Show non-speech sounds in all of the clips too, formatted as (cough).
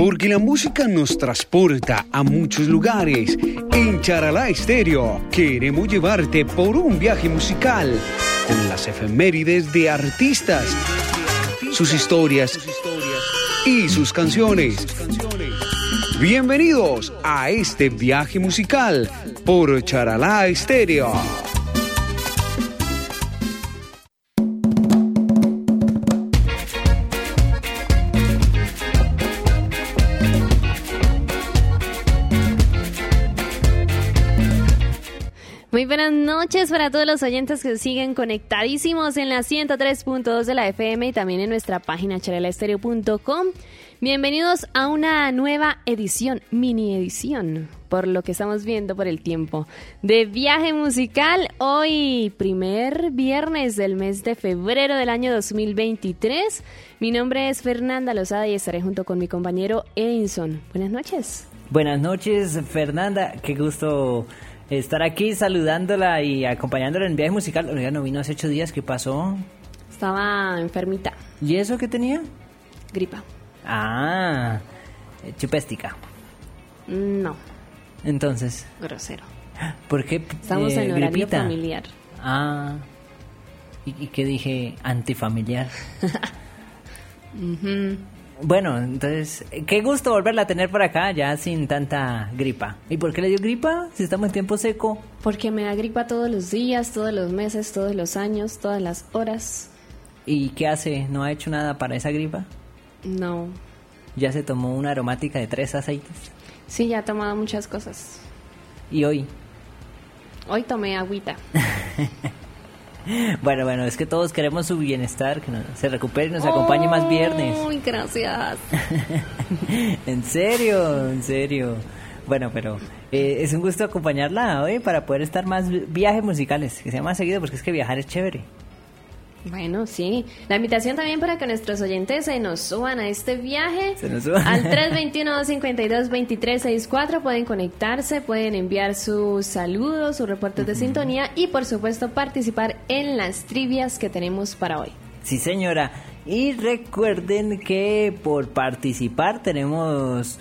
Porque la música nos transporta a muchos lugares. En Charalá Estéreo queremos llevarte por un viaje musical con las efemérides de artistas, sus historias y sus canciones. Bienvenidos a este viaje musical por Charalá Estéreo. Noches para todos los oyentes que siguen conectadísimos en la 103.2 de la FM y también en nuestra página charelaestereo.com. Bienvenidos a una nueva edición, mini edición, por lo que estamos viendo por el tiempo, de viaje musical. Hoy, primer viernes del mes de febrero del año 2023. Mi nombre es Fernanda Lozada y estaré junto con mi compañero Edinson. Buenas noches. Buenas noches, Fernanda. Qué gusto estar aquí saludándola y acompañándola en viaje musical. Oiga, no vino hace ocho días. ¿Qué pasó? Estaba enfermita. ¿Y eso qué tenía? Gripa. Ah, chupéstica. No, Entonces, grosero. ¿por qué? Estamos eh, en horario gripita? familiar. Ah, ¿y, y qué dije? Antifamiliar. (laughs) Bueno, entonces, qué gusto volverla a tener por acá, ya sin tanta gripa. ¿Y por qué le dio gripa? Si estamos en tiempo seco. Porque me da gripa todos los días, todos los meses, todos los años, todas las horas. ¿Y qué hace? ¿No ha hecho nada para esa gripa? No. Ya se tomó una aromática de tres aceites. Sí, ya he tomado muchas cosas. Y hoy. Hoy tomé agüita. (laughs) (laughs) Bueno, bueno, es que todos queremos su bienestar, que nos- se recupere y nos acompañe más viernes. Uy, gracias. (laughs) en serio, en serio. Bueno, pero eh, es un gusto acompañarla hoy para poder estar más vi- viajes musicales, que sea más seguido, porque es que viajar es chévere. Bueno, sí. La invitación también para que nuestros oyentes se nos suban a este viaje. Se nos suban. Al (laughs) 321-252-2364 pueden conectarse, pueden enviar sus saludos, sus reportes de sintonía y por supuesto participar en las trivias que tenemos para hoy. Sí, señora. Y recuerden que por participar tenemos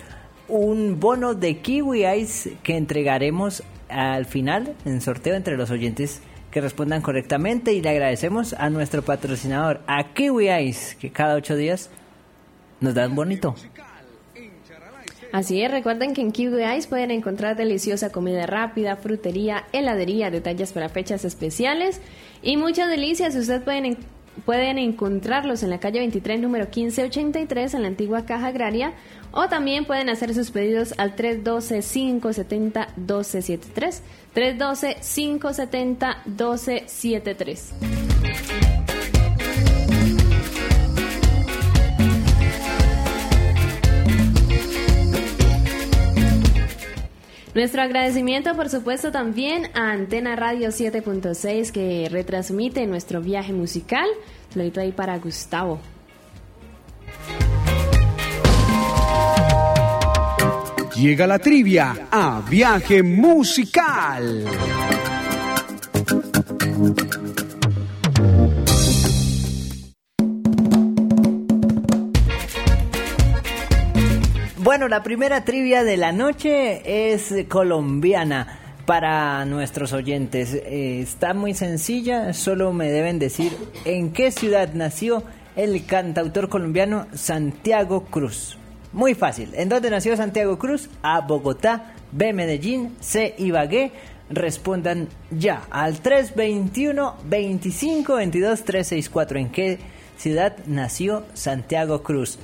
un bono de Kiwi Ice que entregaremos al final en sorteo entre los oyentes que respondan correctamente y le agradecemos a nuestro patrocinador, a Kiwi Ice, que cada ocho días nos da un bonito. Así es, recuerden que en Kiwi Ice pueden encontrar deliciosa comida rápida, frutería, heladería, detalles para fechas especiales y muchas delicias. Ustedes pueden, en- pueden encontrarlos en la calle 23, número 1583, en la antigua Caja Agraria, o también pueden hacer sus pedidos al 312-570-1273. 312-570-1273. Nuestro agradecimiento, por supuesto, también a Antena Radio 7.6 que retransmite nuestro viaje musical. Saludito ahí para Gustavo. Llega la trivia a viaje musical. Bueno, la primera trivia de la noche es colombiana para nuestros oyentes. Eh, está muy sencilla, solo me deben decir en qué ciudad nació el cantautor colombiano Santiago Cruz. Muy fácil. ¿En dónde nació Santiago Cruz? A Bogotá, B Medellín, C Ibagué. Respondan ya al 321 25 22 364. ¿En qué ciudad nació Santiago Cruz?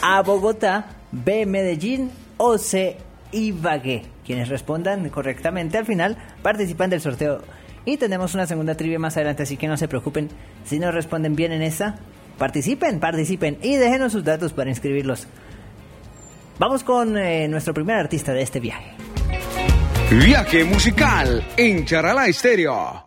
A Bogotá, B Medellín o C Ibagué. Quienes respondan correctamente al final participan del sorteo. Y tenemos una segunda trivia más adelante, así que no se preocupen. Si no responden bien en esta, participen, participen y déjenos sus datos para inscribirlos. Vamos con eh, nuestro primer artista de este viaje. Viaje musical en Charalá Estéreo.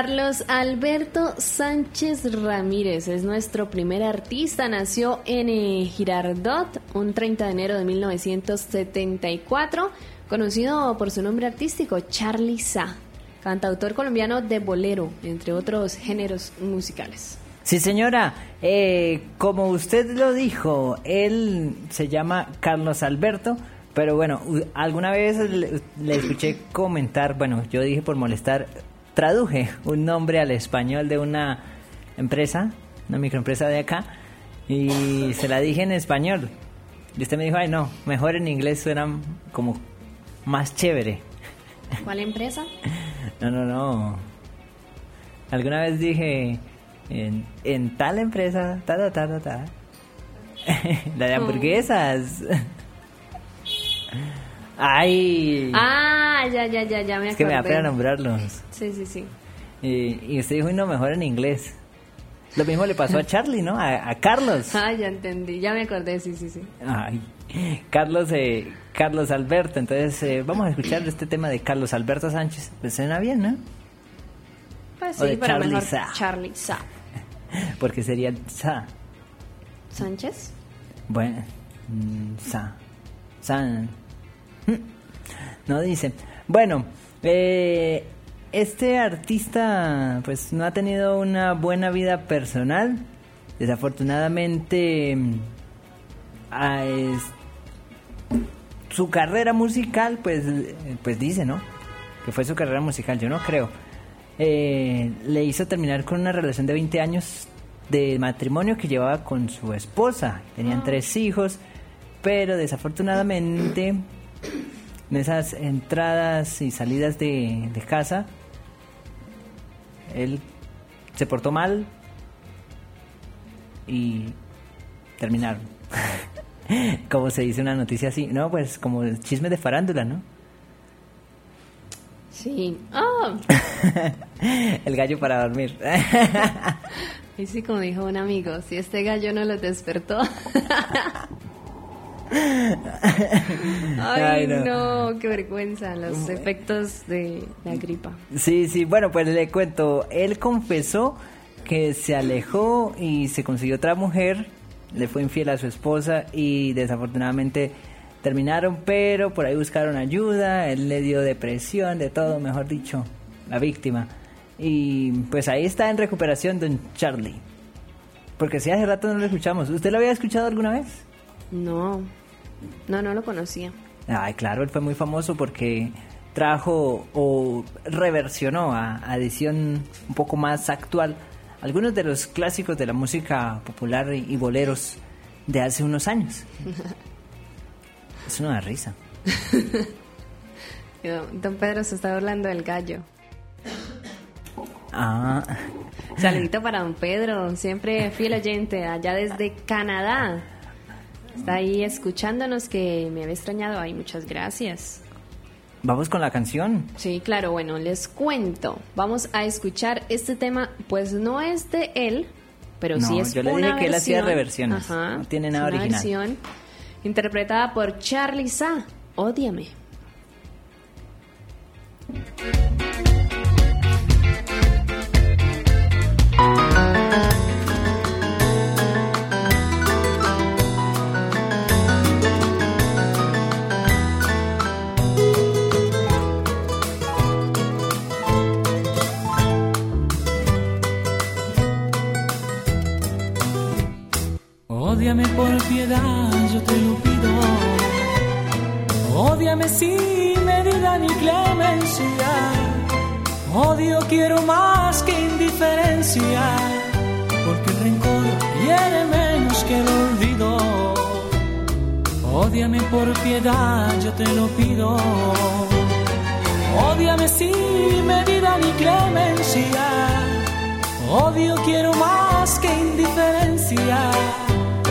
Carlos Alberto Sánchez Ramírez es nuestro primer artista. Nació en eh, Girardot un 30 de enero de 1974, conocido por su nombre artístico Charlie Sa. cantautor colombiano de bolero, entre otros géneros musicales. Sí, señora. Eh, como usted lo dijo, él se llama Carlos Alberto. Pero bueno, alguna vez le, le, escuché comentar, bueno, yo dije por molestar, traduje un nombre al español de una empresa, una microempresa de acá, y se la dije en español. Y usted me dijo, ay no, mejor en inglés suena como más chévere. (laughs) ¿Cuál empresa? No, no, no. Alguna vez dije, en, en tal empresa, ta, ta, ta, ta. (laughs) La de hamburguesas. (laughs) Ay. Ah, ya, ya, ya, ya me acordé. Es que me da pena nombrarlos. Sí, sí, sí. Y, y usted dijo, no, mejor en inglés. Lo mismo le pasó a (laughs) Charlie, ¿no? A, a Carlos. Ah, ya entendí, ya me acordé, sí, sí, sí. Ay, Carlos, eh, Carlos Alberto. Entonces, eh, vamos a escuchar este tema de Carlos Alberto Sánchez. Pues suena bien, ¿no? Pues O sí, de pero Charlie mejor Sa. Charlie Sa. (laughs) Porque sería Sa. ¿Sánchez? Bueno, mm, Sa. San. Mm, No dice. Bueno, eh, este artista pues no ha tenido una buena vida personal. Desafortunadamente, mm, a es- su carrera musical, pues, eh, pues dice, ¿no? Que fue su carrera musical, yo no creo. Eh, le hizo terminar con una relación de 20 años de matrimonio que llevaba con su esposa. Tenían tres hijos, pero desafortunadamente en esas entradas y salidas de, de casa, él se portó mal y terminaron. (laughs) como se dice una noticia así, no, pues como el chisme de farándula, ¿no? Sí. Oh, (laughs) el gallo para dormir. (laughs) y sí, como dijo un amigo, si este gallo no lo despertó. Ay, no. qué vergüenza, los efectos de la gripa. Sí, sí, bueno, pues le cuento, él confesó que se alejó y se consiguió otra mujer, le fue infiel a su esposa y desafortunadamente terminaron, pero por ahí buscaron ayuda, él le dio depresión, de todo, mejor dicho, la víctima. Y pues ahí está en recuperación don Charlie. Porque si hace rato no lo escuchamos. ¿Usted lo había escuchado alguna vez? No, no, no lo conocía. Ay, claro, él fue muy famoso porque trajo o reversionó a, a edición un poco más actual algunos de los clásicos de la música popular y, boleros de hace unos años. (laughs) Es una risa. (laughs) Don Pedro se está hablando del gallo. Ah, Saludito para don Pedro, siempre fiel oyente, allá desde Canadá. Está ahí escuchándonos que me había extrañado. Ay, muchas gracias. vamos con la canción. Sí, claro, bueno, les cuento. Vamos a escuchar este tema, pues no es de él, pero No, sí es yo le una dije que él hacía reversiones, Ajá, no tiene es nada una original. versión interpretada por Charlie Sa. Ódiame. Ódiame por piedad, yo te lo pido. Ódiame sin medida ni clemencia. Odio quiero más que indiferencia, porque el rencor hiere menos que el olvido. Ódiame por piedad, yo te lo pido. Ódiame sin medida ni clemencia. Odio quiero más que indiferencia,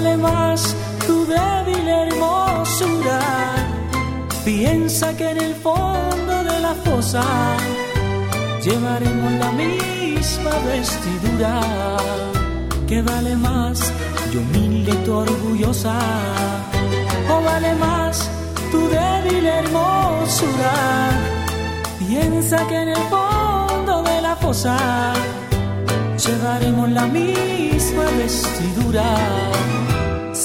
O vale más tu débil hermosura. Piensa que en el fondo de la fosa llevaremos la misma vestidura. Que vale más yo humilde y tu orgullosa, o vale más tu débil hermosura. Piensa que en el fondo de la fosa llevaremos la misma vestidura.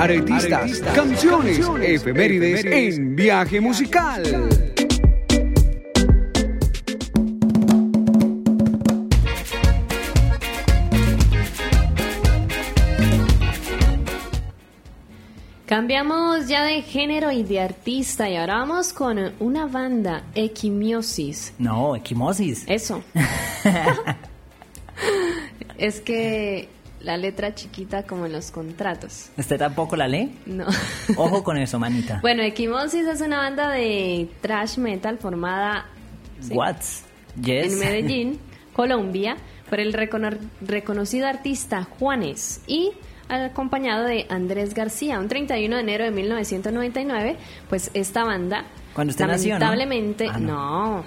Aretistas, canciones, efemérides en viaje musical. Cambiamos ya de género y de artista y ahora vamos con una banda, Equimiosis. No, equimosis. Eso. (laughs) es que la letra chiquita como en los contratos. ¿Usted tampoco la lee? No. (laughs) Ojo con eso, manita. (laughs) bueno, Equimosis es una banda de thrash metal formada sí, What's? Yes. en Medellín, (laughs) Colombia, por el recono- reconocido artista Juanes y acompañado de Andrés García. Un 31 de enero de 1999, pues esta banda, Cuando usted nació, ¿no? lamentablemente, Ah, no. no,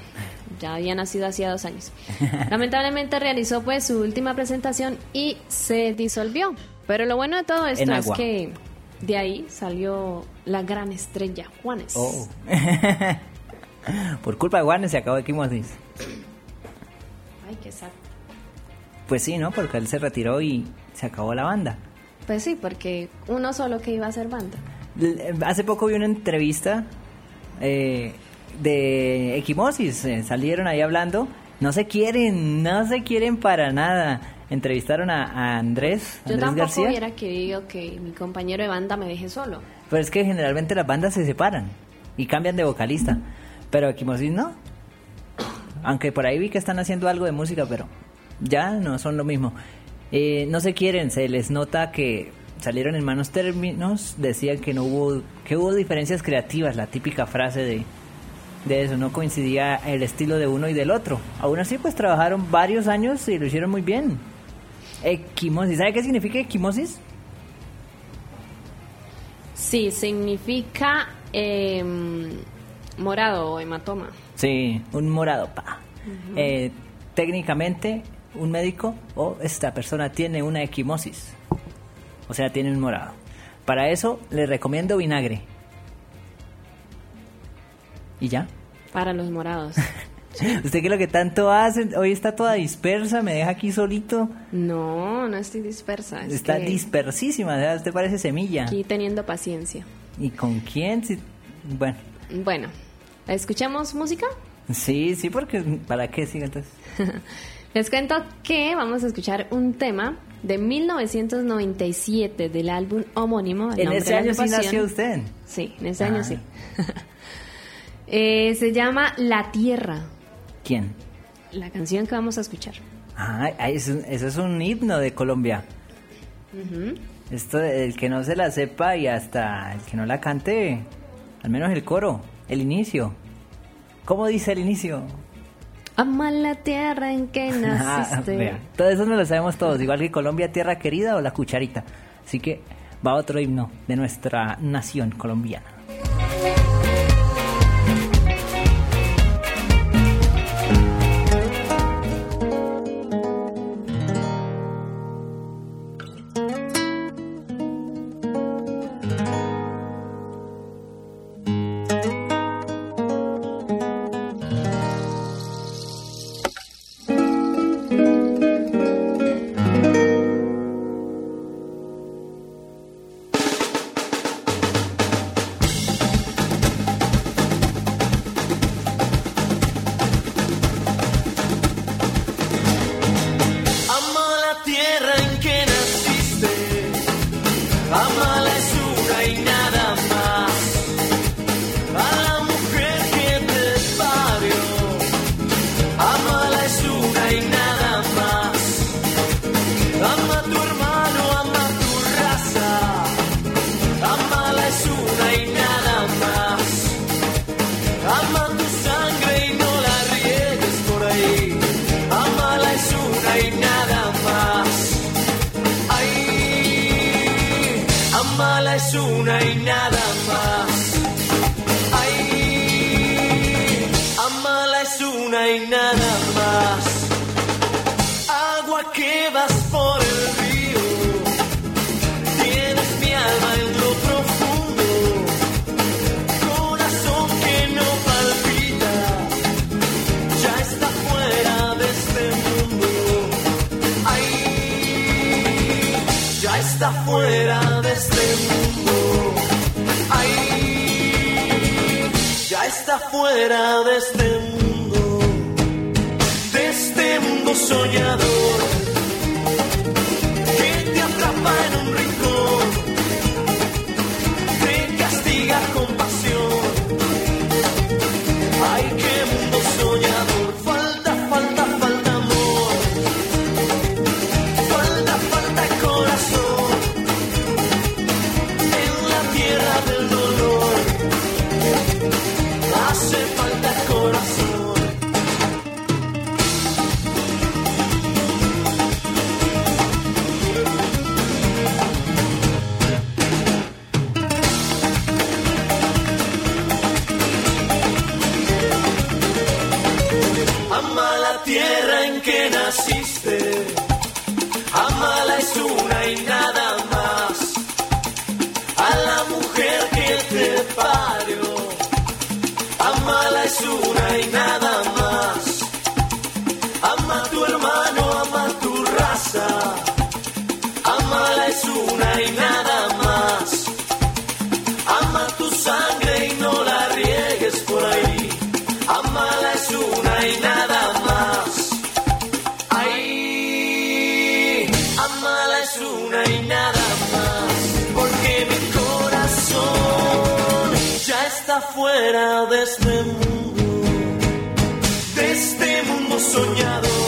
ya había nacido hacía dos años. (laughs) lamentablemente realizó pues su última presentación y se disolvió. Pero lo bueno de todo esto es que de ahí salió la gran estrella Juanes. Oh. (laughs) Por culpa de Juanes se acabó equimosis. Ay, qué sad. Pues sí, ¿no? Porque él se retiró y se acabó la banda. Pues sí, porque uno solo que iba a ser banda. L- Hace poco vi una entrevista eh, de Equimosis. eh, salieron ahí hablando. No se quieren, no se quieren para nada. Entrevistaron a, a Andrés, Yo Andrés tampoco García. hubiera querido que mi compañero de banda me deje solo. Pero es que generalmente las bandas se separan y cambian de vocalista. Pero Equimosis no. Aunque por ahí vi que están haciendo algo de música, pero ya no son lo mismo. Eh, no se quieren, se les nota que salieron en malos términos, decían que no hubo, que hubo diferencias creativas, la típica frase de, de eso, no coincidía el estilo de uno y del otro. Aún así, pues trabajaron varios años y lo hicieron muy bien. Equimosis, ¿sabe qué significa equimosis? Sí, significa em, morado o hematoma. Sí, un morado, pa. Eh, técnicamente, un médico o esta persona tiene una equimosis. O sea, tiene un morado. Para eso, le recomiendo vinagre. ¿Y ya? Para los morados. (laughs) ¿Usted qué es lo que tanto hace? Hoy está toda dispersa, me deja aquí solito. No, no estoy dispersa. Es está que dispersísima, sea, usted parece semilla. aquí teniendo paciencia. ¿Y con quién? Si- Bueno, Bueno, ¿escuchamos música? sí, sí, porque ¿para qué siga entonces? (laughs) Les cuento que vamos a escuchar un tema de 1997 del álbum homónimo. En ese de la año sí nació usted. Sí, en ese año Ah. sí. (laughs) Eh, se llama La Tierra, ¿Quién? la canción que vamos a escuchar. Ah, eso es un himno de Colombia. Esto, el que no se la sepa y hasta el que no la cante, al menos el coro, el inicio. ¿Cómo dice el inicio? Ama la tierra en que (laughs) Ah, naciste. vea, todo eso no lo sabemos todos, igual que Colombia, tierra querida o la cucharita. Así que va otro himno de nuestra nación colombiana. Fuera de este mundo. Ay, ya está fuera de este mundo. Ay, ya está fuera de este mundo, de este mundo soñador este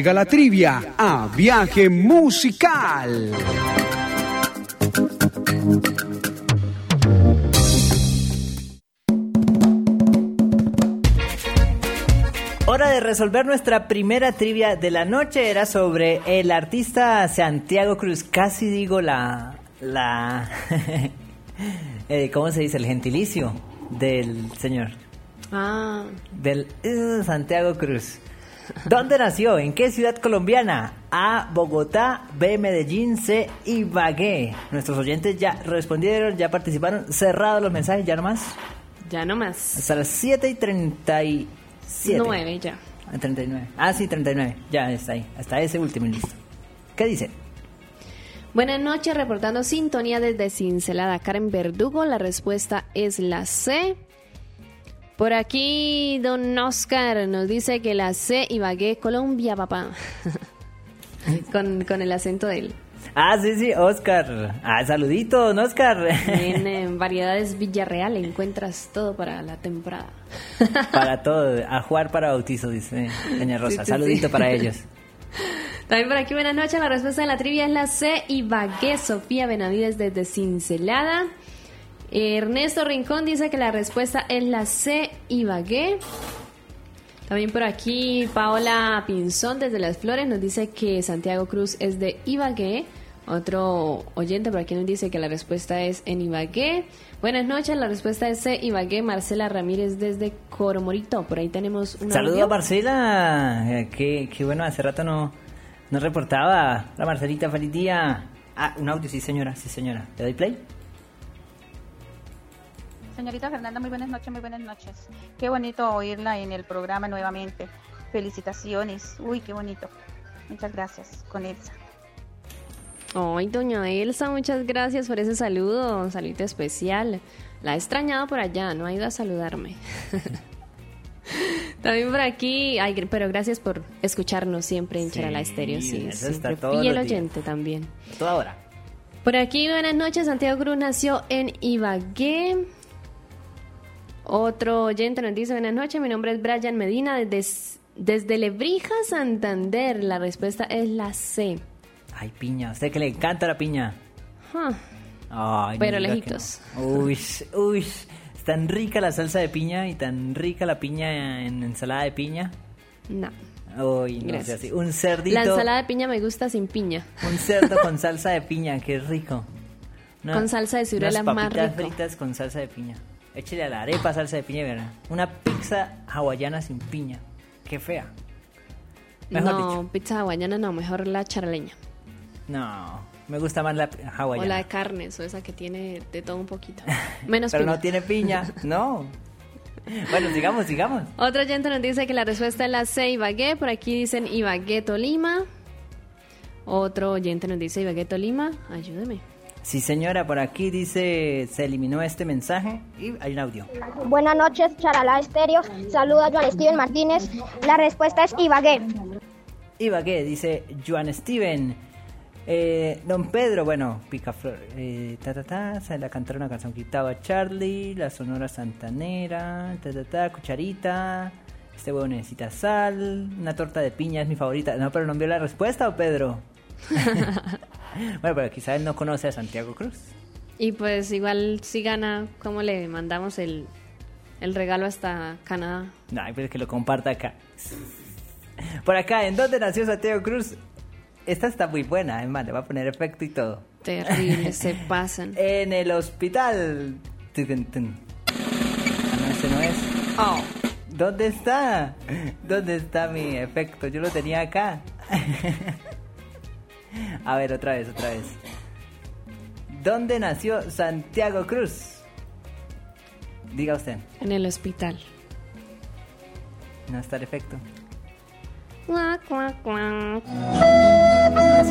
Llega la trivia a viaje musical. Hora de resolver nuestra primera trivia de la noche. Era sobre el artista Santiago Cruz. Casi digo la. la (laughs) eh, ¿Cómo se dice? El gentilicio del señor. Ah, Del eh, Santiago Cruz. ¿Dónde nació? ¿En qué ciudad colombiana? A. Bogotá. B. Medellín. C. Ibagué. Nuestros oyentes ya respondieron, ya participaron. Cerrados los mensajes, ya nomás. ya no más. Hasta las 7 y 37. Nueve ya. Ah, 39. Ah, sí, 39. Ya está ahí. Hasta ese último listo. ¿Qué dice? Buenas noches, reportando sintonía desde Cincelada. Karen Verdugo, la respuesta es la C. Por aquí, don Oscar nos dice que la C Ibagué, Colombia, papá. (laughs) con, con el acento de él. Ah, sí, sí, Oscar. Ah, saludito, don Oscar. (laughs) En, variedades Villarreal encuentras todo para la temporada. (laughs) para todo, a jugar para bautizo, dice Doña Rosa. Sí, sí, saludito sí. para ellos. También por aquí, buenas noches. La respuesta de la trivia es la C. Ibagué, Sofía Benavides desde Cincelada. Ernesto Rincón dice que la respuesta es la C. Ibagué. También por aquí, Paola Pinzón desde Las Flores nos dice que Santiago Cruz es de Ibagué. Otro oyente por aquí nos dice que la respuesta es en Ibagué. Buenas noches, la respuesta es C. Ibagué. Marcela Ramírez desde Coromorito. Por ahí tenemos un Saludos Marcela. Eh, Qué, qué bueno, hace rato no, no reportaba. Hola Marcelita, feliz día. Ah, un audio, sí señora, sí señora. ¿Le doy play? Señorita Fernanda, muy buenas noches, muy buenas noches. Qué bonito oírla en el programa nuevamente. Felicitaciones. Uy, qué bonito. Muchas gracias, con Elsa. Ay, doña Elsa, muchas gracias por ese saludo, un saludo especial. La he extrañado por allá, no ha ido a saludarme. (laughs) También por aquí, ay, pero gracias por escucharnos siempre en Sí, Charala Estéreo. Sí, eso está siempre los días. oyente también. Toda hora. Por aquí, buenas noches. Santiago Cruz nació en Ibagué. Otro oyente nos dice, buenas noches, mi nombre es Brian Medina, desde, desde Lebrija, Santander. La respuesta es la C. Ay, piña. A usted que le encanta la piña. Ah, Ay, Pero lejitos. no. Uy, uy. Es tan rica la salsa de piña y tan rica la piña en ensalada de piña. no. Uy, no sé Gracias. así. Un cerdito. La ensalada de piña me gusta sin piña. Un cerdo con (laughs) salsa de piña, qué rico. Con salsa de ciruela unas más papitas rico. fritas con salsa de piña. Échale a la arepa salsa de piña, ¿verdad? Una pizza hawaiana sin piña. Qué fea. Mejor no, dicho. pizza hawaiana no, mejor la charaleña. No, me gusta más la hawaiana. O la de carnes, o esa que tiene de todo un poquito. (laughs) Menos Pero piña. no tiene piña, (laughs) no. Bueno, sigamos, sigamos. Otro oyente nos dice que la respuesta es la C, Ibagué. Por aquí dicen Ibagué, Tolima. Otro oyente nos dice Ibagué, Tolima. Ayúdeme. Sí, señora, por aquí dice, se eliminó este mensaje y hay un audio. Buenas noches, Charalá Estéreo. Saluda Joan Steven Martínez. La respuesta es Ibagué. Ibagué, dice Joan Steven. Eh, don Pedro, bueno, Picaflor, eh, ta ta ta, se la cantaron una canción quitaba Charlie, la Sonora Santanera, ta ta ta, cucharita, este huevo necesita sal, una torta de piña es mi favorita. No, pero no envió la respuesta, ¿o Pedro? (laughs) (laughs) bueno, pero quizás él no conoce a Santiago Cruz. Y pues igual si gana, ¿cómo le mandamos el, el regalo hasta Canadá? No, pero que lo comparta acá. Por acá, ¿en dónde nació Santiago Cruz? Esta está muy buena, además, le va a poner efecto y todo. Terrible, (laughs) se pasan. En el hospital. Ah, no, ese no es. Oh. ¿Dónde está? ¿Dónde está mi efecto? Yo lo tenía acá. (laughs) A ver, otra vez, otra vez. ¿Dónde nació Santiago Cruz? Diga usted. En el hospital. No está el efecto. Cuac, cuac, cuac. No,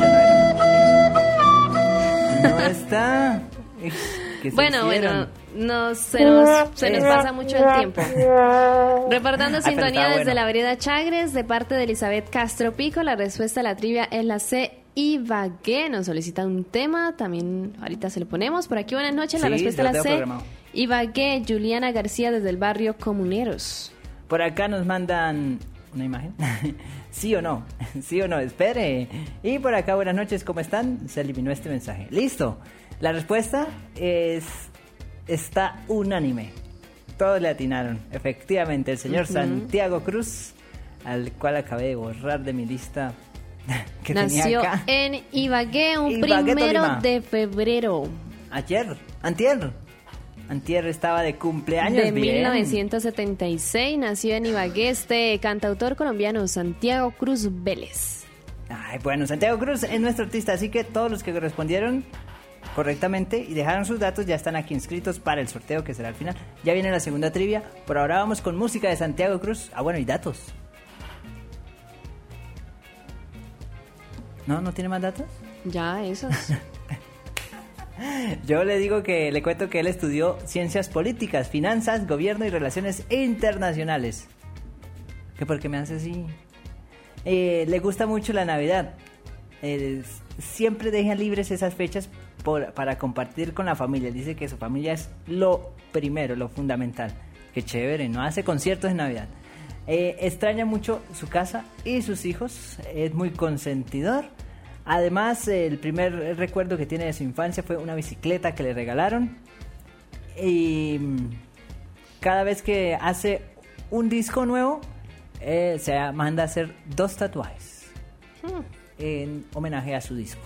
no. No está. Ix, ¿qué se Bueno, hicieron? bueno, nos, se, nos, se nos pasa mucho el tiempo. Reportando Ah, sintonía desde bueno. la vereda Chagres, de parte de Elizabeth Castro Pico, la respuesta a la trivia es la C. Ibagué nos solicita un tema, también ahorita se lo ponemos. Por aquí, buenas noches, la Sí, respuesta la C. Ibagué, Juliana García desde el barrio Comuneros. Por acá nos mandan una imagen. (laughs) ¿Sí o no? (laughs) ¿Sí o no? Espere. Y por acá, buenas noches, ¿cómo están? Se eliminó este mensaje. Listo. La respuesta es. Está unánime. Todos le atinaron. Efectivamente, el señor. Santiago Cruz, al cual acabé de borrar de mi lista (laughs) que Nació tenía acá. en Ibagué un Ibagué, primero Tolima. de febrero Ayer, antier. Antier estaba de cumpleaños. de bien. 1976. Nació en Ibagué este cantautor colombiano Santiago Cruz Vélez. Ay, bueno, Santiago Cruz es nuestro artista, así que todos los que respondieron correctamente y dejaron sus datos ya están aquí inscritos para el sorteo que será al final. Ya viene la segunda trivia, por ahora vamos con música de Santiago Cruz. Ah, bueno, y datos. ¿No? ¿No tiene más datos? Ya, esos. (laughs) Yo le digo que le cuento que él estudió ciencias políticas, finanzas, gobierno y relaciones internacionales. ¿Qué por qué me hace así? Eh, le gusta mucho la Navidad. Eh, siempre deja libres esas fechas por- para compartir con la familia. Dice que su familia es lo primero, lo fundamental. Qué chévere, ¿no? Hace conciertos en Navidad. Eh, extraña mucho su casa y sus hijos. Es muy consentidor. Además, el primer recuerdo que tiene de su infancia fue una bicicleta que le regalaron. Y mm, cada vez que hace un disco nuevo, eh, se manda a hacer dos tatuajes en homenaje a su disco.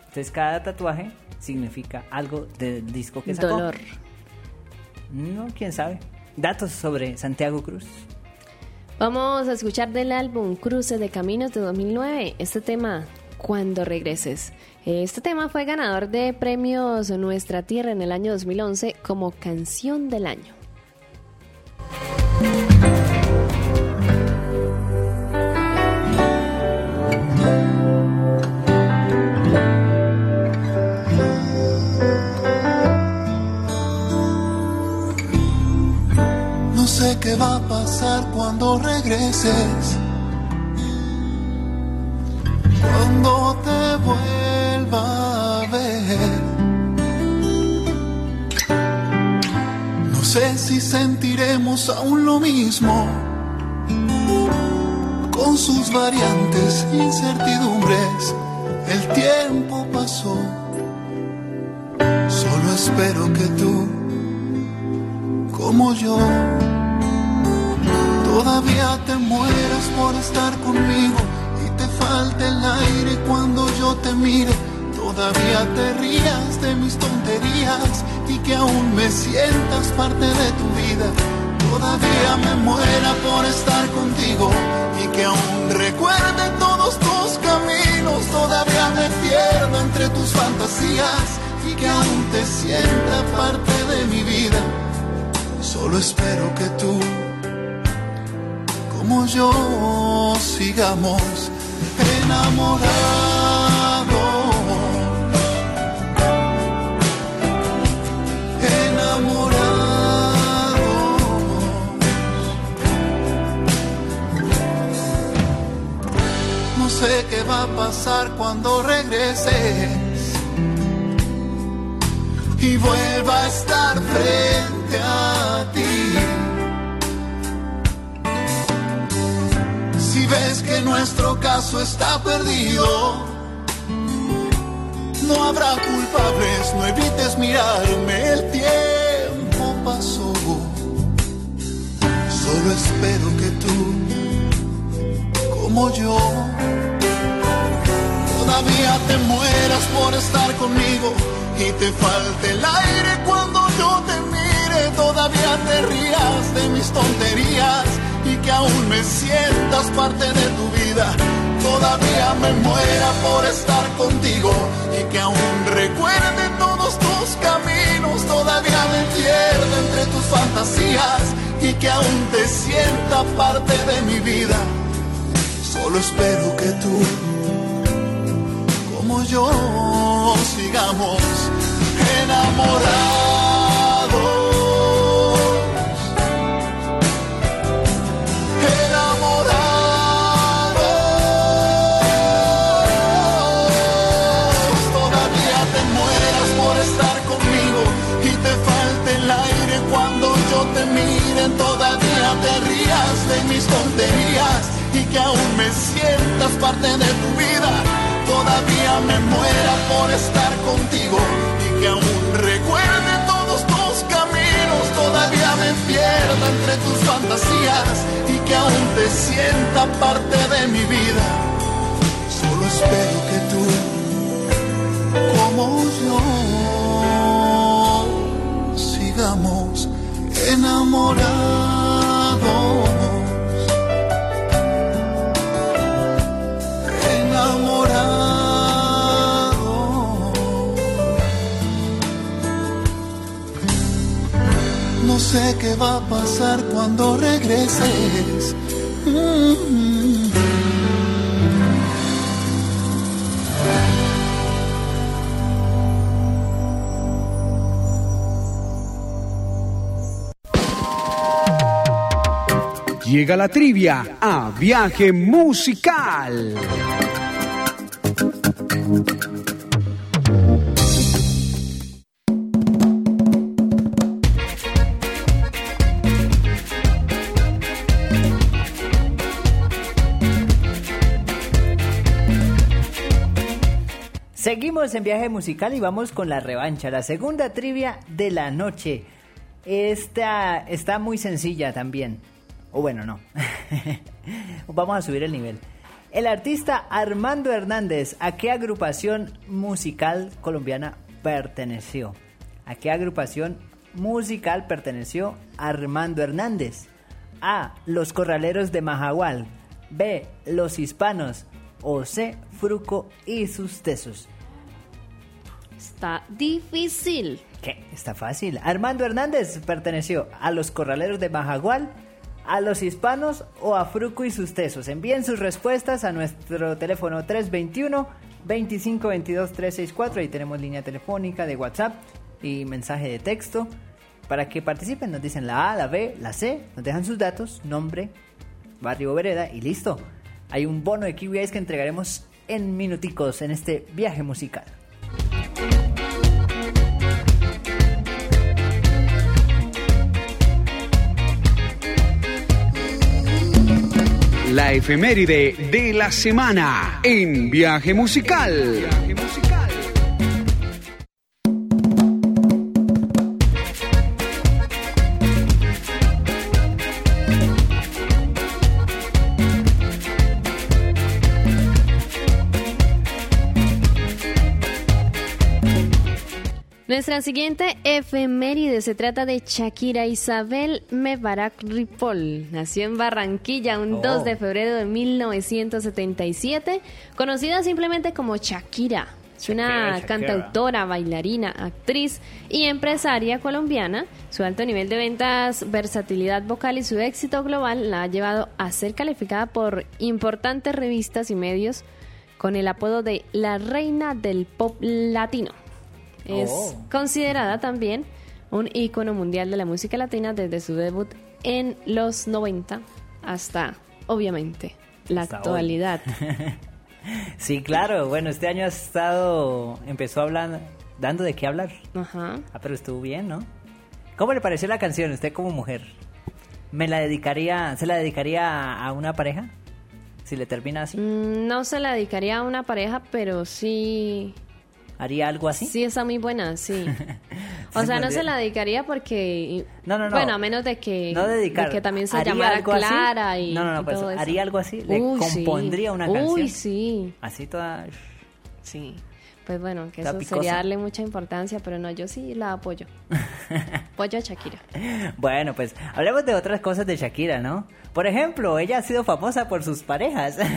Entonces cada tatuaje significa algo del disco que sacó. Dolor. No, quién sabe. Datos sobre Santiago Cruz. Vamos a escuchar del álbum Cruce de Caminos de 2009 este tema Cuando regreses. Este tema fue ganador de premios Nuestra Tierra en el año 2011 como canción del año. Qué va a pasar cuando regreses? Cuando te vuelva a ver. No sé si sentiremos aún lo mismo. Con sus variantes, incertidumbres, el tiempo pasó. Solo espero que tú, como yo, todavía te mueras por estar conmigo y te falte el aire cuando yo te mire. Todavía te rías de mis tonterías y que aún me sientas parte de tu vida. Todavía me muera por estar contigo y que aún recuerde todos tus caminos. Todavía me pierdo entre tus fantasías y que aún te sienta parte de mi vida. Solo espero que tú, como yo, sigamos enamorados. Enamorados. No sé qué va a pasar cuando regreses y vuelva a estar frente a ti. Si ves que nuestro caso está perdido, no habrá culpables, no evites mirarme, el tiempo pasó. Solo espero que tú, como yo, todavía te mueras por estar conmigo y te falte el aire cuando yo te mire, todavía te rías de mis tonterías y que aún me sientas parte de tu vida. Todavía me muera por estar contigo y que aún recuerde todos tus caminos. Todavía me pierdo entre tus fantasías y que aún te sienta parte de mi vida. Solo espero que tú, como yo, sigamos enamorados. Mis tonterías y que aún me sientas parte de tu vida. Todavía me muera por estar contigo y que aún recuerde todos tus caminos. Todavía me pierda entre tus fantasías y que aún te sienta parte de mi vida. Solo espero que tú, como yo, sigamos enamorados. Qué va a pasar cuando regreses. Llega la trivia a viaje musical. Seguimos en viaje musical y vamos con la revancha, la segunda trivia de la noche. Esta está muy sencilla también. O bueno, no. (laughs) vamos a subir el nivel. El artista Armando Hernández, ¿a qué agrupación musical colombiana perteneció? ¿A qué agrupación musical perteneció Armando Hernández? A. Los Corraleros de Majagual. B. Los Hispanos. O C. Fruco y sus tesos. Está difícil. ¿Qué? Está fácil. Armando Hernández perteneció a los Corraleros de Majagual, a los Hispanos o a Fruco y sus tesos. Envíen sus respuestas a nuestro teléfono 321 2522 364. Ahí tenemos línea telefónica de WhatsApp y mensaje de texto. para que participen. Nos dicen la A, la B, la C, nos dejan sus datos, nombre, barrio vereda y listo. Hay un bono de Kiwi que entregaremos en minuticos en este viaje musical. Efeméride de la semana en Viaje Musical. Nuestra siguiente efeméride se trata de Shakira Isabel Mebarak Ripoll. Nació en Barranquilla un Oh. 2 de febrero de 1977, conocida simplemente como Shakira. Es una Shakira, Shakira. cantautora, bailarina, actriz y empresaria colombiana. Su alto nivel de ventas, versatilidad vocal y su éxito global la ha llevado a ser calificada por importantes revistas y medios con el apodo de la reina del pop latino. Es Oh. considerada también un ícono mundial de la música latina desde su debut en los 90 hasta, obviamente, la Hasta actualidad. (laughs) Sí, claro. Bueno, este año ha estado, empezó hablando, dando de qué hablar. Ajá. Ah, pero estuvo bien, ¿no? ¿Cómo le pareció la canción, usted como mujer? ¿Me la dedicaría, se la dedicaría a una pareja? Si le termina así, Mm, No se la dedicaría a una pareja, pero sí, ¿haría algo así? sí está muy buena, sí. (laughs) O sea, no se la dedicaría porque... No, no, no. Bueno, a menos de que, no dedicar. de que también se ¿Haría llamara así? Clara y No, no, no, y pues, todo eso. ¿haría algo así? ¿Le Uy, sí. compondría una canción? Uy, sí. Así toda... Sí, pues bueno, que Está eso picosa. sería darle mucha importancia, pero no, yo sí la apoyo. (laughs) apoyo a Shakira. Bueno, pues hablemos de otras cosas de Shakira, ¿no? Por ejemplo, ella ha sido famosa por sus parejas. (laughs)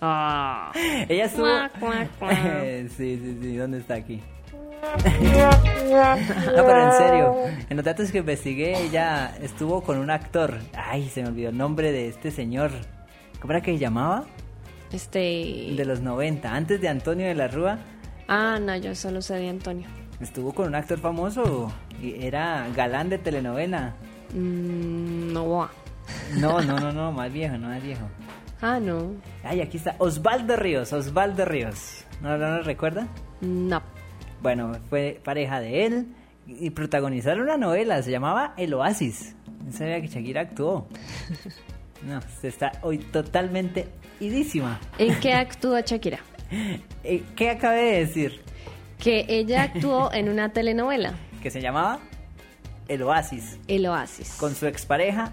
Ah. ella estuvo... Cuac, cuac, cuac. (laughs) sí, sí, sí, ¿dónde está aquí? (laughs) no, pero en serio, en los datos que investigué, ella estuvo con un actor. Ay, se me olvidó el nombre de este señor. ¿Cómo era que se llamaba? Este... De los 90, antes de Antonio de la Rúa. Ah, no, yo solo sé de Antonio. Estuvo con un actor famoso y era galán de telenovela. Mm. No, no, no, no, más viejo, no más viejo. Ah, no. Ay, aquí está Osvaldo Ríos, Osvaldo Ríos. ¿No, no lo recuerda? No. Bueno, fue pareja de él y protagonizaron una novela, se llamaba El Oasis. No sabía que Shakira actuó. (laughs) No, se está hoy totalmente idísima. ¿En qué (laughs) actúa Shakira? Eh, ¿Qué acabé de decir? Que ella actuó en una telenovela, (laughs) Que se llamaba El Oasis, El Oasis. con su expareja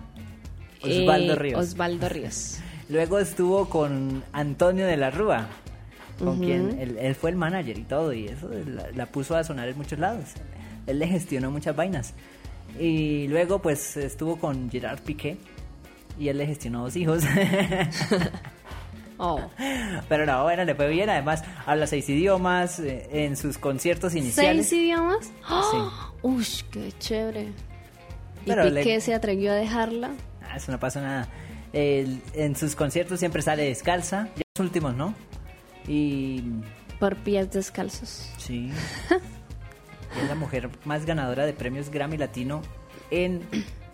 Osvaldo Eh, Ríos. Osvaldo Ríos. Luego estuvo con Antonio de la Rúa, con quien él, él fue el manager y todo, y eso la, la puso a sonar en muchos lados. Él le gestionó muchas vainas. Y luego pues estuvo con Gerard Piqué y él le gestionó dos hijos. Oh. (laughs) (laughs) Pero no, bueno, le fue bien. Además, habla seis idiomas eh, en sus conciertos iniciales. ¿Seis idiomas? ¡Ah! Ush, qué chévere. ¿Y Pero le- Piqué se atrevió a dejarla? Ah, eso no pasa nada. El- en sus conciertos siempre sale descalza. Ya los últimos, ¿no? Y Por pies descalzos. Sí. (laughs) es la mujer más ganadora de premios Grammy Latino en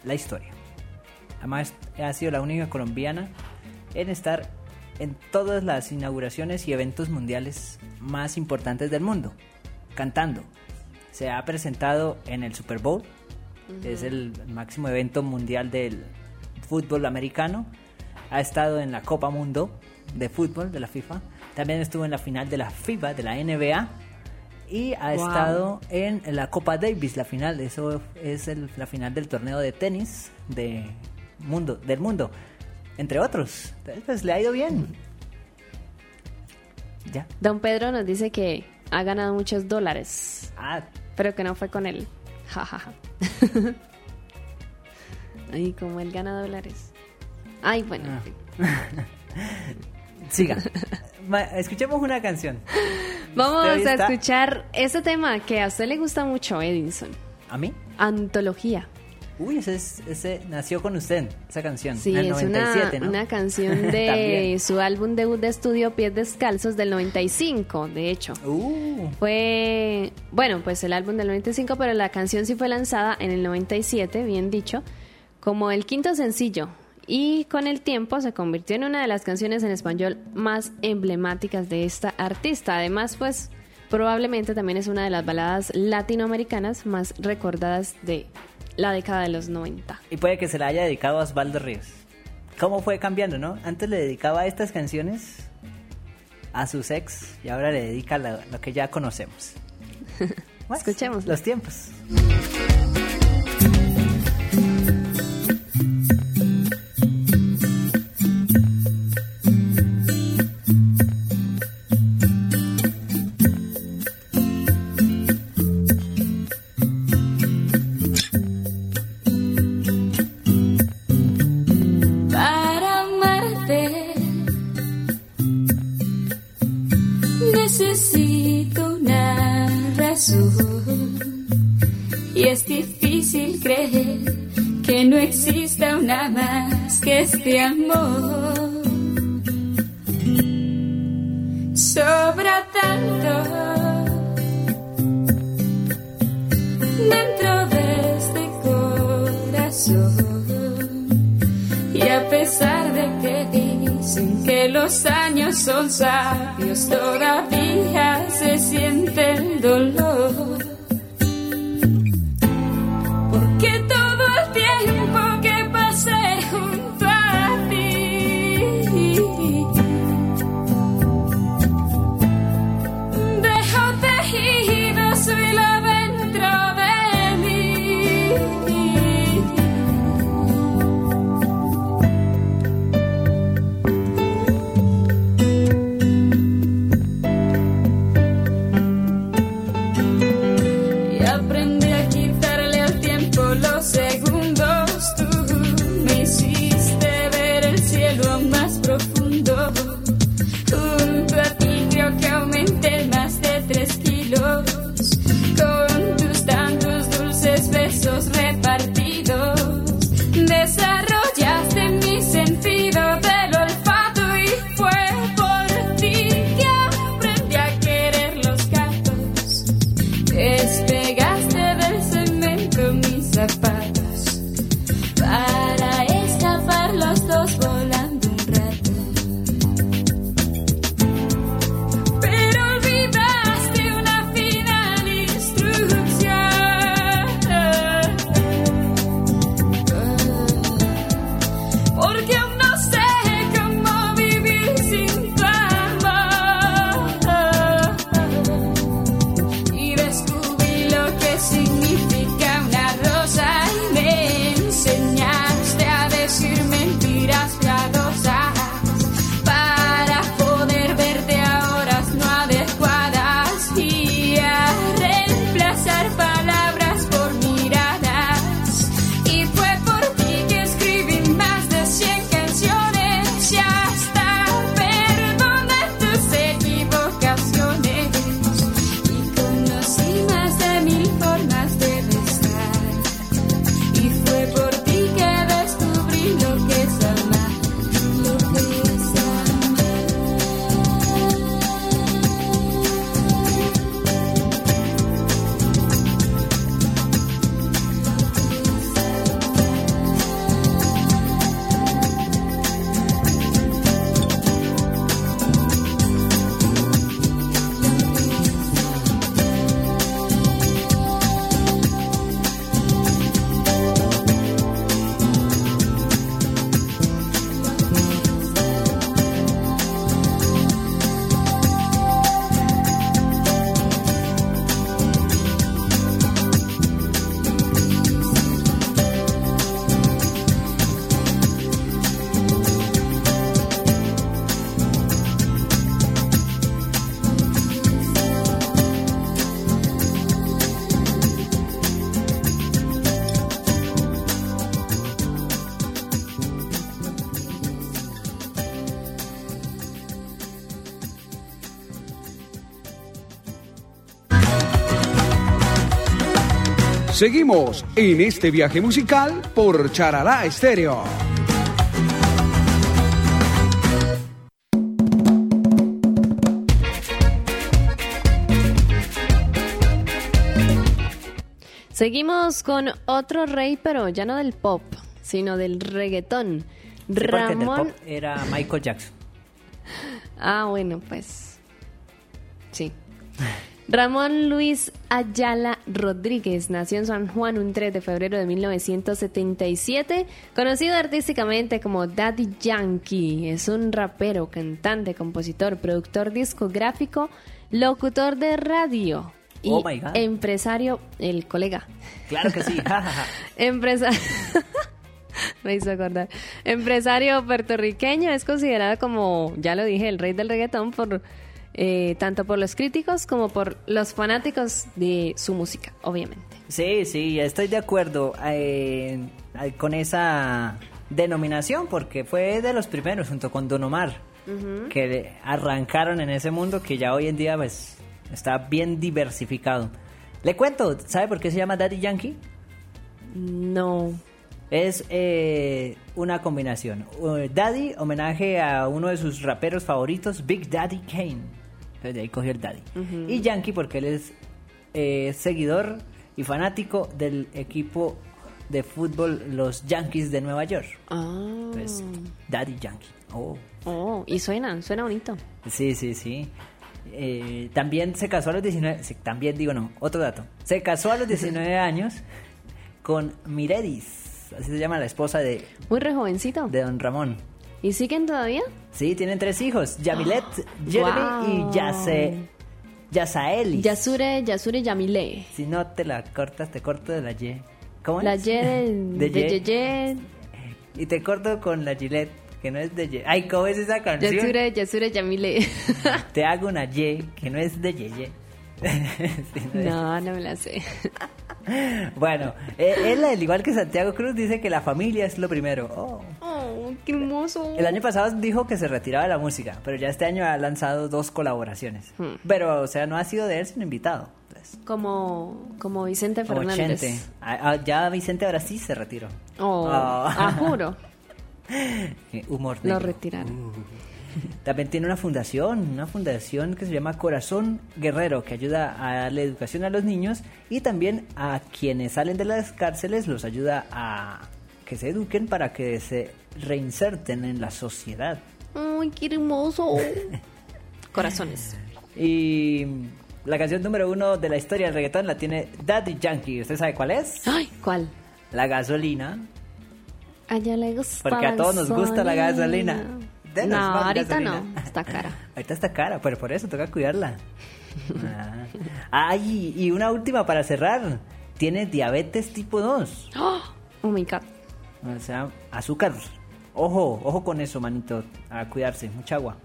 la historia. Además, ha sido la única colombiana en estar en todas las inauguraciones y eventos mundiales más importantes del mundo, cantando. Se ha presentado en el Super Bowl, que es el máximo evento mundial del fútbol americano. Ha estado en la Copa Mundo de fútbol de la FIFA. También estuvo en la final de la FIBA, de la NBA. Y ha Wow. estado en la Copa Davis, la final. Eso es el- la final del torneo de tenis de mundo, del mundo. Entre otros. Entonces, pues, le ha ido bien. Ya. Don Pedro nos dice que ha ganado muchos dólares, Ah, pero que no fue con él. Ja, ja, ja. (laughs) Ay, como él gana dólares. Ay, bueno. Ah. (laughs) siga. Escuchemos una canción. Vamos a está- escuchar ese tema que a usted le gusta mucho, Edinson. ¿A mí? Antología. Uy, ese, es- ese nació con usted, esa canción. Sí, el es 97, una, ¿no? una canción (laughs) de su álbum debut de estudio Pies Descalzos del 95, de hecho. Uh, Fue, bueno, pues el álbum del 95, pero la canción sí fue lanzada en el 97, bien dicho, como el quinto sencillo. Y con el tiempo se convirtió en una de las canciones en español más emblemáticas de esta artista. Además, pues probablemente también es una de las baladas latinoamericanas más recordadas de la década de los 90. y puede que se la haya dedicado a Osvaldo Ríos. ¿Cómo fue cambiando, no? Antes le dedicaba estas canciones a sus ex y ahora le dedica lo, lo que ya conocemos. (laughs) Escuchemos. Los tiempos. Necesito una razón y es difícil creer que no exista una más que este amor. Sobra tanto dentro de este corazón. Y a pesar de que dicen que los años son sabios, todavía se siente el dolor. Seguimos en este viaje musical por Charalá Estéreo. Seguimos con otro rey, pero ya no del pop, sino del reggaetón. Sí, porque del Ramón. pop era Michael Jackson. Ah, bueno, pues. Sí. (laughs) Ramón Luis Ayala Rodríguez nació en San Juan un 3 de febrero de 1977, conocido artísticamente como Daddy Yankee. Es un rapero, cantante, compositor, productor discográfico, locutor de radio y Oh my God. empresario, el colega. Claro que sí. (laughs) Empresario. (laughs) Me hizo acordar. Empresario puertorriqueño es considerado como, ya lo dije, el rey del reggaetón por eh, tanto por los críticos como por los fanáticos de su música, obviamente. Sí, sí, estoy de acuerdo eh, con esa denominación porque fue de los primeros junto con Don Omar que arrancaron en ese mundo que ya hoy en día pues está bien diversificado. Le cuento, ¿sabe por qué se llama Daddy Yankee? No. Es eh, una combinación. Uh, Daddy, homenaje a uno de sus raperos favoritos, Big Daddy Kane. Entonces de ahí cogió el Daddy. Y Yankee porque él es eh, seguidor y fanático del equipo de fútbol los Yankees de Nueva York. Ah. Daddy Yankee. Oh. Oh, y suena, suena bonito. Sí, sí, sí. Eh, también se casó a los 19... sí, también digo no, otro dato. Se casó a los 19 (laughs) años con Miredis. Así se llama la esposa de, Muy re jovencito. de Don Ramón. ¿Y siguen todavía? Sí, tienen tres hijos. Yamilet, (gasps) Jeremy Wow. y Yase, Yasaeli. Yasure, Yasure Yamile. Si no te la cortas, te corto de la Y. ¿Cómo La es? Y de, (laughs) De de Y. Y te corto con la Gillette, que no es de Y. Ay, ¿cómo es esa canción? Yasure, Yasure Yamile. (laughs) Te hago una Y, que no es de Yeye. (laughs) Sí, no es- no, no me la sé. Bueno, eh, él, al igual que Santiago Cruz, dice que la familia es lo primero. Oh. Qué hermoso. El año pasado dijo que se retiraba de la música, pero ya este año ha lanzado dos colaboraciones. Hmm. Pero, o sea, no ha sido de él, sino invitado. Entonces, Como, como Vicente como Fernández. Chente. Ah, ah, ya Vicente ahora sí se retiró. Oh, Oh. ah, juro. (laughs) Humor Lo retiraron. También tiene una fundación, una fundación que se llama Corazón Guerrero, que ayuda a darle educación a los niños y también a quienes salen de las cárceles los ayuda a que se eduquen para que se reinserten en la sociedad. Ay, qué hermoso. (laughs) Corazones. Y la canción número uno de la historia del reggaetón la tiene Daddy Yankee. ¿Usted sabe cuál es? Ay, ¿cuál? La gasolina. A ella le gusta Porque a todos nos gusta la gasolina. Denos No, ahorita gasolina. no. Está cara. (laughs) Ahorita está cara, pero por eso toca cuidarla. (laughs) Ah. Ay, y una última para cerrar. Tiene diabetes tipo 2. Oh, (gasps) oh my God. O sea, azúcar. Ojo, ojo con eso, manito. A cuidarse. Mucha agua.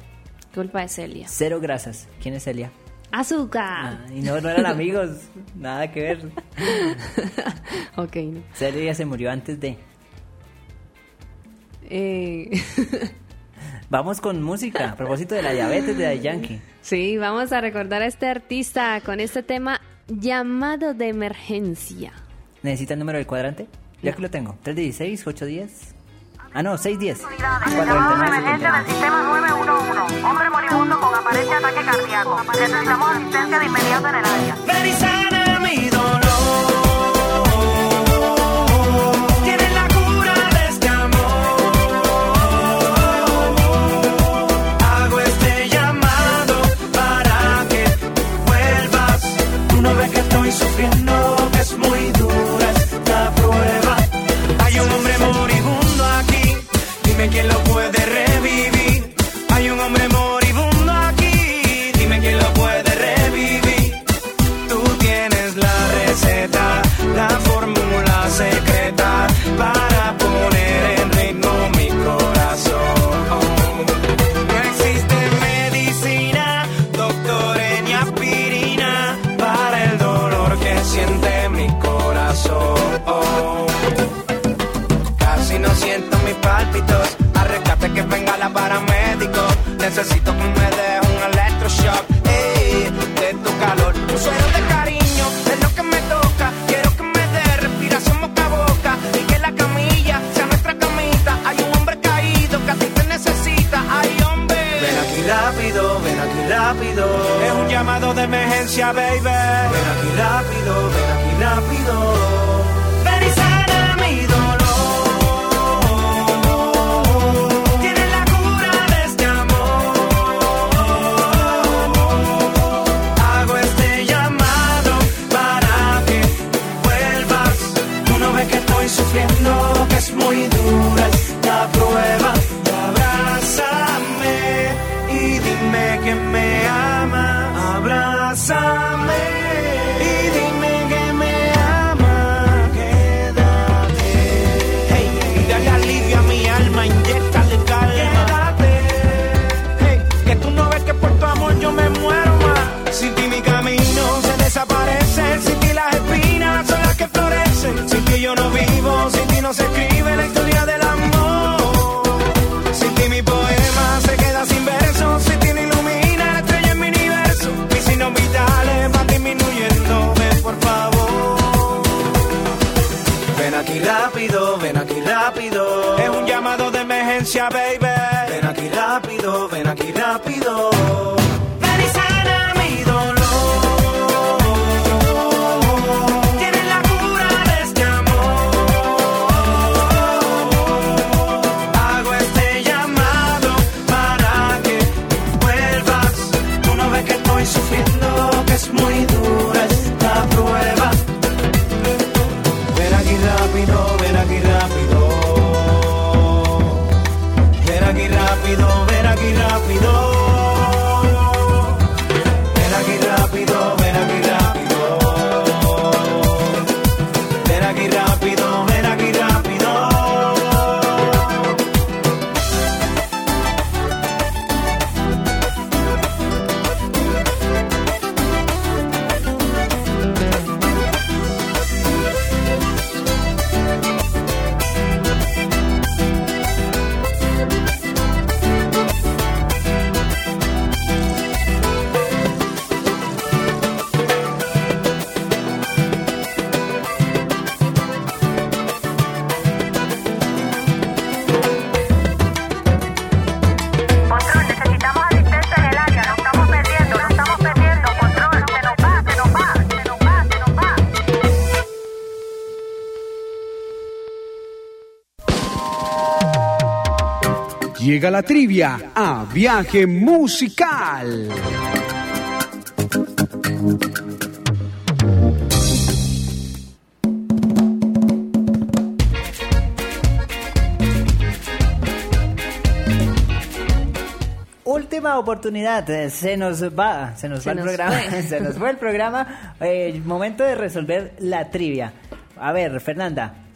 Culpa de Celia. Cero grasas. ¿Quién es Celia? Azúcar. Ah, y no, no eran amigos. (laughs) Nada que ver. Ok, no. Celia se murió antes de. Eh, (laughs) Vamos con música. A propósito de la diabetes de Daddy Yankee. sí, vamos a recordar a este artista con este tema llamado de emergencia. ¿Necesita el número del cuadrante? Ya que lo tengo. 316, 810. Ah, no, 610. Llamado de emergencia del sistema 911. Hombre moribundo con aparente ataque cardíaco. Necesitamos asistencia de inmediato en el área. Ven mi dolor. Tienes emergencia, baby. Ven aquí rápido, ven aquí rápido. Rápido. Llega la trivia a viaje musical. Última oportunidad, eh, se nos va, se nos Se va el programa, fue. (laughs) se nos fue el programa. Eh, momento de resolver la trivia. A ver, Fernanda,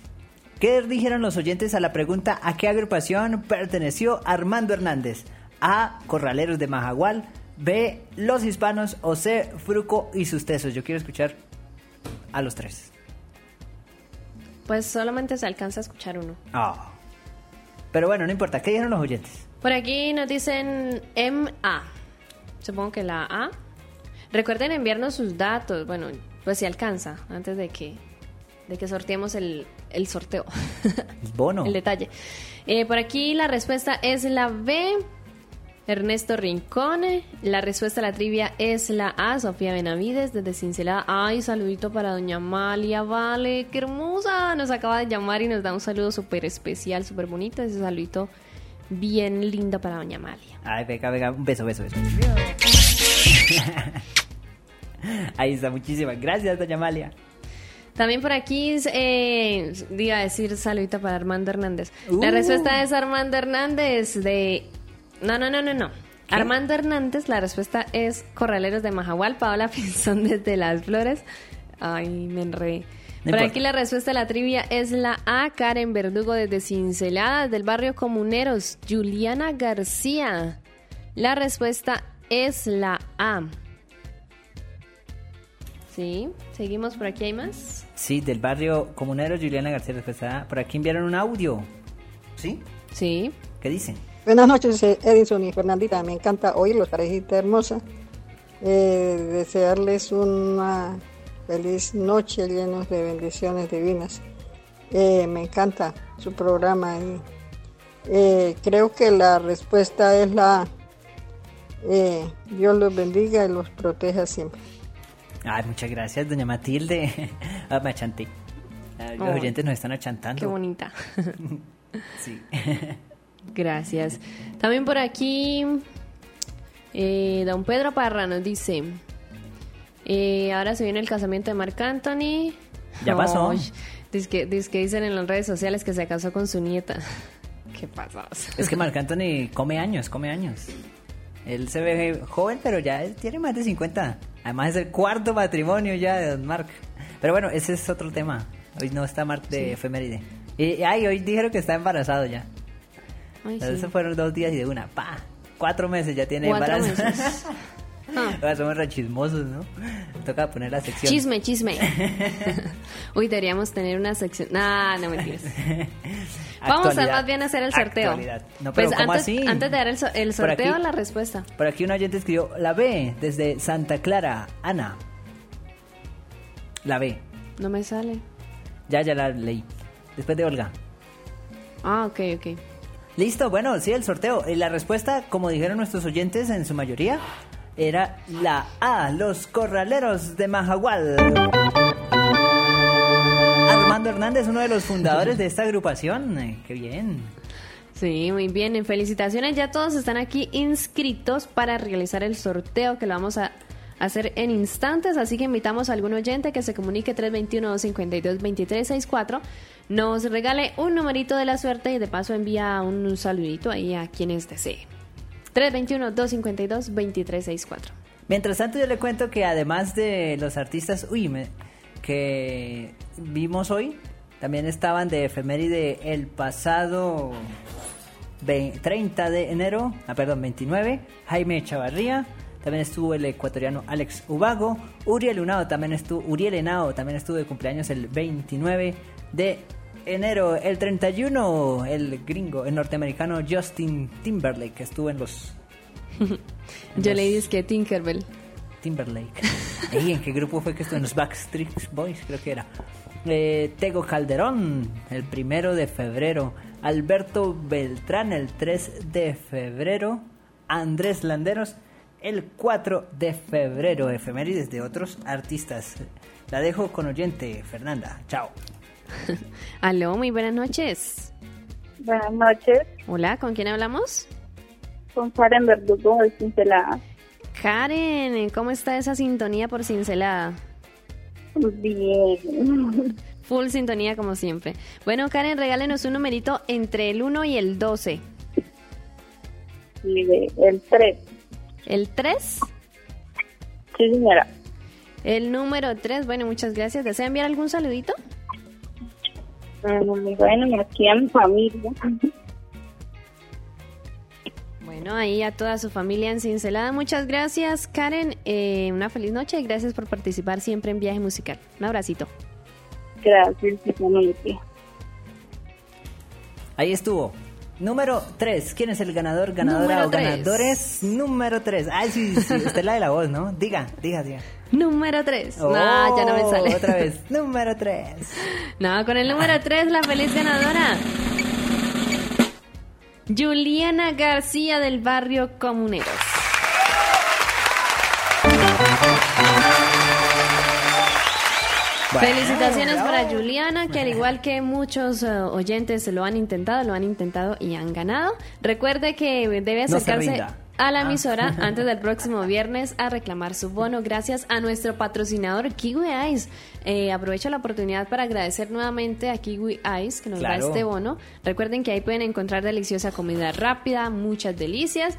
¿qué dijeron los oyentes a la pregunta a qué agrupación perteneció Armando Hernández? A. Corraleros de Majagual, B. Los Hispanos o C. Fruco y sus tesos. Yo quiero escuchar a los tres. Pues solamente se alcanza a escuchar uno. Ah. Pero bueno, no importa, ¿qué dijeron los oyentes? Por aquí nos dicen MA. Supongo que la A. Recuerden enviarnos sus datos. Bueno, pues si alcanza, antes de que, de que sorteemos el, el sorteo. (laughs) Bono. el detalle. Eh, por aquí la respuesta es la B. Ernesto Rincone. La respuesta a la trivia es la A. Sofía Benavides desde Cincelada. Ay, saludito para doña Amalia. Vale, qué hermosa. Nos acaba de llamar y nos da un saludo súper especial, súper bonito. Ese saludito bien lindo para doña Amalia. Ay, venga, venga, un beso, beso, beso. (laughs) Ahí está, muchísimas gracias, doña Amalia. También por aquí, eh, iba a decir saludito para Armando Hernández. La Uh. respuesta es Armando Hernández de... No, no, no, no, no. Armando Hernández, la respuesta es Corraleros de Majagual, Paola (laughs) Pinzón desde Las Flores. Ay, me enredé. No por importa. aquí la respuesta a la trivia es la A, Karen Verdugo desde Cinceladas, del barrio Comuneros, Juliana García. La respuesta es la A. Sí, seguimos por aquí, ¿hay más? Sí, del barrio comunero Juliana García respuesta A. Por aquí enviaron un audio. ¿Sí? Sí. ¿Qué dicen? Buenas noches, eh, Edison y Fernandita. Me encanta oírlos, parejita hermosa. Eh, desearles una feliz noche llenos de bendiciones divinas. Eh, me encanta su programa y eh, creo que la respuesta es la. Eh, Dios los bendiga y los proteja siempre. Ay, muchas gracias, doña Matilde. (laughs) ah, me achanté. Ah, Los oyentes nos están achantando. Qué bonita. (laughs) Sí. (laughs) Gracias. También por aquí, eh, don Pedro Parra nos dice, eh, ahora se viene el casamiento de Marc Anthony. Ya pasó. Dice que, dice que dicen en las redes sociales que se casó con su nieta. ¿Qué pasa? Es que Marc Anthony come años, come años. Él se ve joven, pero ya tiene más de 50. Además es el cuarto matrimonio ya de Don Marc. Pero bueno, ese es otro tema. Hoy no está Marc de efeméride. Y ay, hoy dijeron que está embarazado ya. Ay, Entonces sí. fueron dos días y de una, pa. Cuatro meses ya tiene embarazo. (laughs) (laughs) Ah. Ahora somos re chismosos, ¿no? Toca poner la sección. Chisme, chisme. (laughs) Uy, deberíamos tener una sección. Nah, no mentiras. (laughs) Vamos a más bien hacer el sorteo. Actualidad. No, pero pues ¿cómo antes, así? antes de dar el, so- el sorteo, aquí- la respuesta. Por aquí un oyente escribió la B desde Santa Clara, Ana. La B. No me sale. Ya, ya la leí. Después de Olga. Ah, ok, ok. Listo, bueno, sí, el sorteo. La respuesta, como dijeron nuestros oyentes en su mayoría, era la A, los corraleros de Majagual. Armando Hernández, uno de los fundadores de esta agrupación. Eh, qué bien. Sí, muy bien. En felicitaciones, ya todos están aquí inscritos para realizar el sorteo que lo vamos a hacer en instantes. Así que invitamos a algún oyente que se comunique 321-252-2364, nos regale un numerito de la suerte y de paso envía un saludito ahí a quienes desee. 321-252-2364. Mientras tanto, yo le cuento que además de los artistas uy, que vimos hoy, también estaban de efeméride el pasado ve- 30 de enero, ah, perdón, 29, Jaime Chavarría, también estuvo el ecuatoriano Alex Ubago, Uriel Unao también estuvo, Uriel Henao también estuvo de cumpleaños el 29 de enero, el 31, el gringo, el norteamericano Justin Timberlake, que estuvo en los (laughs) Yo le dije que Tinkerbell. Timberlake. Ey, ¿En qué grupo fue que estuvo? En los Backstreet Boys, creo que era. Eh, Tego Calderón, el primero de febrero. Alberto Beltrán, el 3 de febrero. Andrés Landeros, el 4 de febrero. Efemérides de otros artistas. La dejo con oyente, Fernanda. Chao. (laughs) Aló, muy buenas noches. Buenas noches, Hola, ¿con quién hablamos? con Karen Verdugo de Cincelada. Karen, ¿cómo está esa sintonía por cincelada? Bien. (laughs) Full sintonía como siempre. Bueno, Karen, regálenos un numerito entre el 1 y el 12. Mire, El 3. ¿El 3? Sí, señora. El número 3, bueno, muchas gracias. ¿Desea enviar algún saludito? Mm, Bueno, y aquí a mi familia. Bueno, ahí a toda su familia en Cincelada. Muchas gracias, Karen. Eh, una feliz noche y gracias por participar siempre en Viaje Musical. Un abracito. Gracias. Ahí estuvo. Número 3. ¿Quién es el ganador, ganadora Número o tres. ganadores? Número 3. Ay, sí, sí. Usted es la de la voz, ¿no? Diga, diga, diga. Número 3. Oh, no, ya no me sale. Otra vez. (laughs) Número 3. No, con el número 3, la feliz ganadora. Juliana García del barrio Comuneros. Felicitaciones para Juliana, que al igual que muchos eh, oyentes lo han intentado, lo han intentado y han ganado. Recuerde que debe acercarse a la Ah. emisora (laughs) antes del próximo viernes a reclamar su bono gracias a nuestro patrocinador Kiwi Ice. Eh, aprovecho la oportunidad para agradecer nuevamente a Kiwi Ice que nos Claro. da este bono. Recuerden que ahí pueden encontrar deliciosa comida rápida, muchas delicias.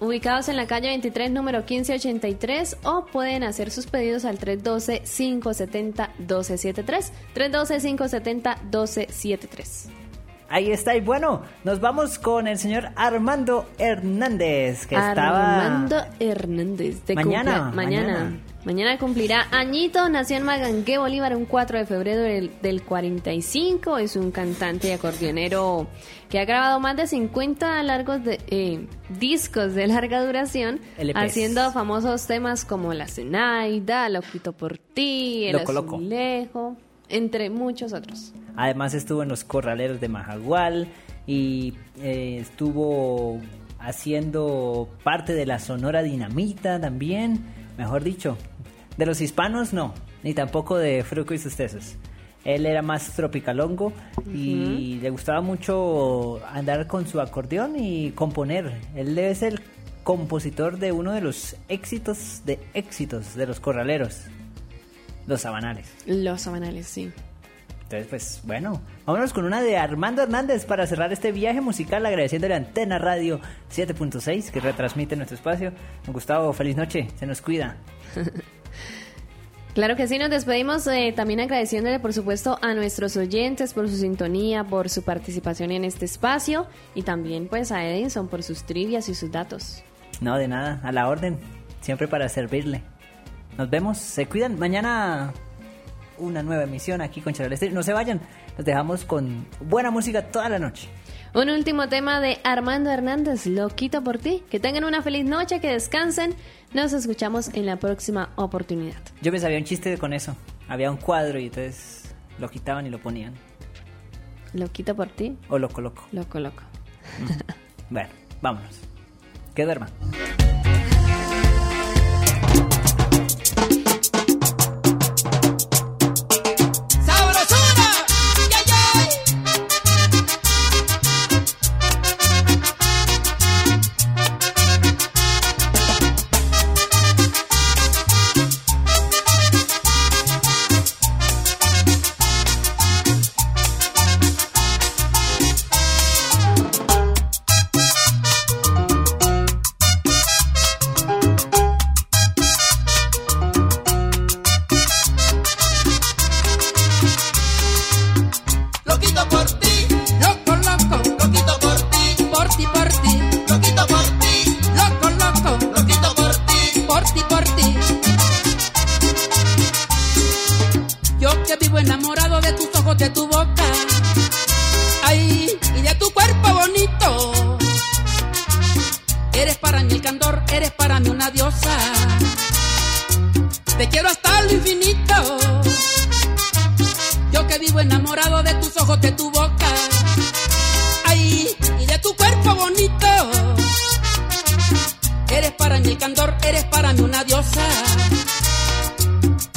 Ubicados en la calle 23, número 1583, o pueden hacer sus pedidos al 312-570-1273. 312-570-1273. Ahí está. Y bueno, nos vamos con el señor Armando Hernández, que estaba... Armando Hernández. de Mañana, mañana. mañana. Mañana cumplirá añito. Nació en Magangué, Bolívar, un 4 de febrero del, del 45. Es un cantante y acordeonero que ha grabado más de 50 largos de, eh, discos de larga duración, LPs. haciendo famosos temas como La Zenaida, Lo quito por ti, El Loco, loco. Azulejo, entre muchos otros. Además estuvo en los Corraleros de Majagual y eh, estuvo haciendo parte de la Sonora Dinamita también, mejor dicho. De los hispanos no, ni tampoco de Fruco y sus tesos. Él era más tropicalongo y le gustaba mucho andar con su acordeón y componer. Él es el compositor de uno de los éxitos de éxitos de los corraleros, los sabanales. Los sabanales, sí. Entonces, pues bueno, vámonos con una de Armando Hernández para cerrar este viaje musical agradeciéndole a Antena Radio 7.6 que retransmite nuestro espacio. Gustavo, feliz noche, se nos cuida. (laughs) Claro que sí, nos despedimos eh, también agradeciéndole por supuesto a nuestros oyentes por su sintonía, por su participación en este espacio y también pues a Edinson por sus trivias y sus datos. No, de nada, a la orden, siempre para servirle. Nos vemos, se cuidan. Mañana una nueva emisión aquí con Charles Estéreo. No se vayan, los dejamos con buena música toda la noche. Un último tema de Armando Hernández, Lo quito por ti. Que tengan una feliz noche, que descansen. Nos escuchamos en la próxima oportunidad. Yo me sabía un chiste con eso. Había un cuadro y entonces lo quitaban y lo ponían. ¿Lo quito por ti? O lo coloco. Lo coloco. Bueno, vámonos. Que duerma. Para mí el candor, eres para mí una diosa. Te quiero hasta lo infinito. Yo que vivo enamorado de tus ojos, de tu boca. Ay, y de tu cuerpo bonito. Eres para mí el candor, eres para mí una diosa.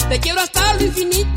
Te quiero hasta lo infinito.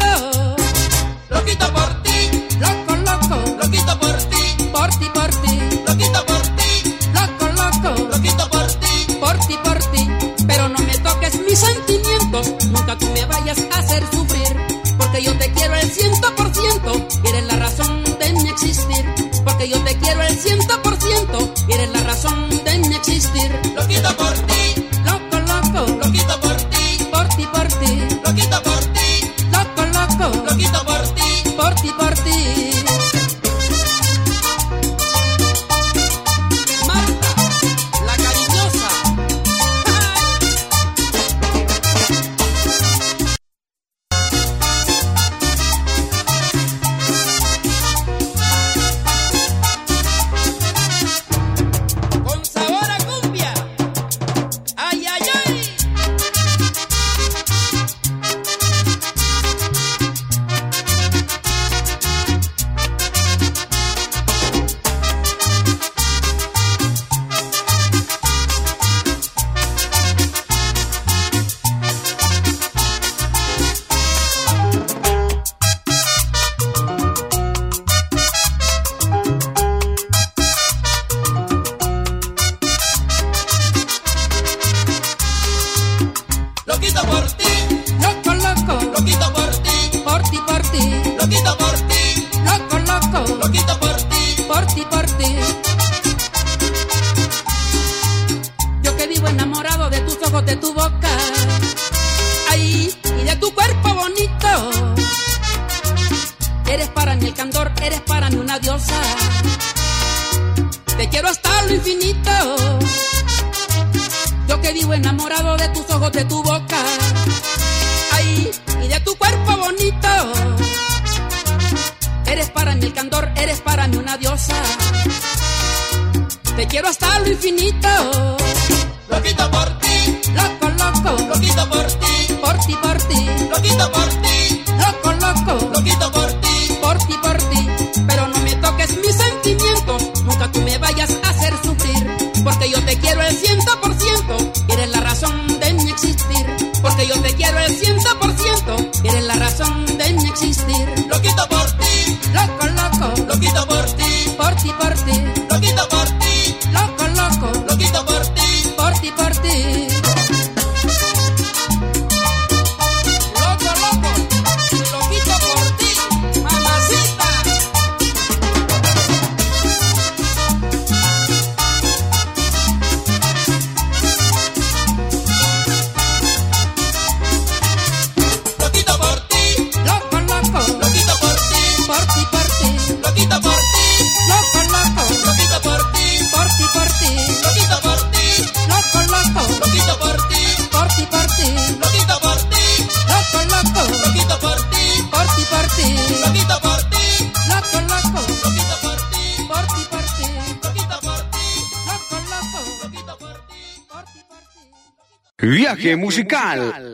Loco, musical.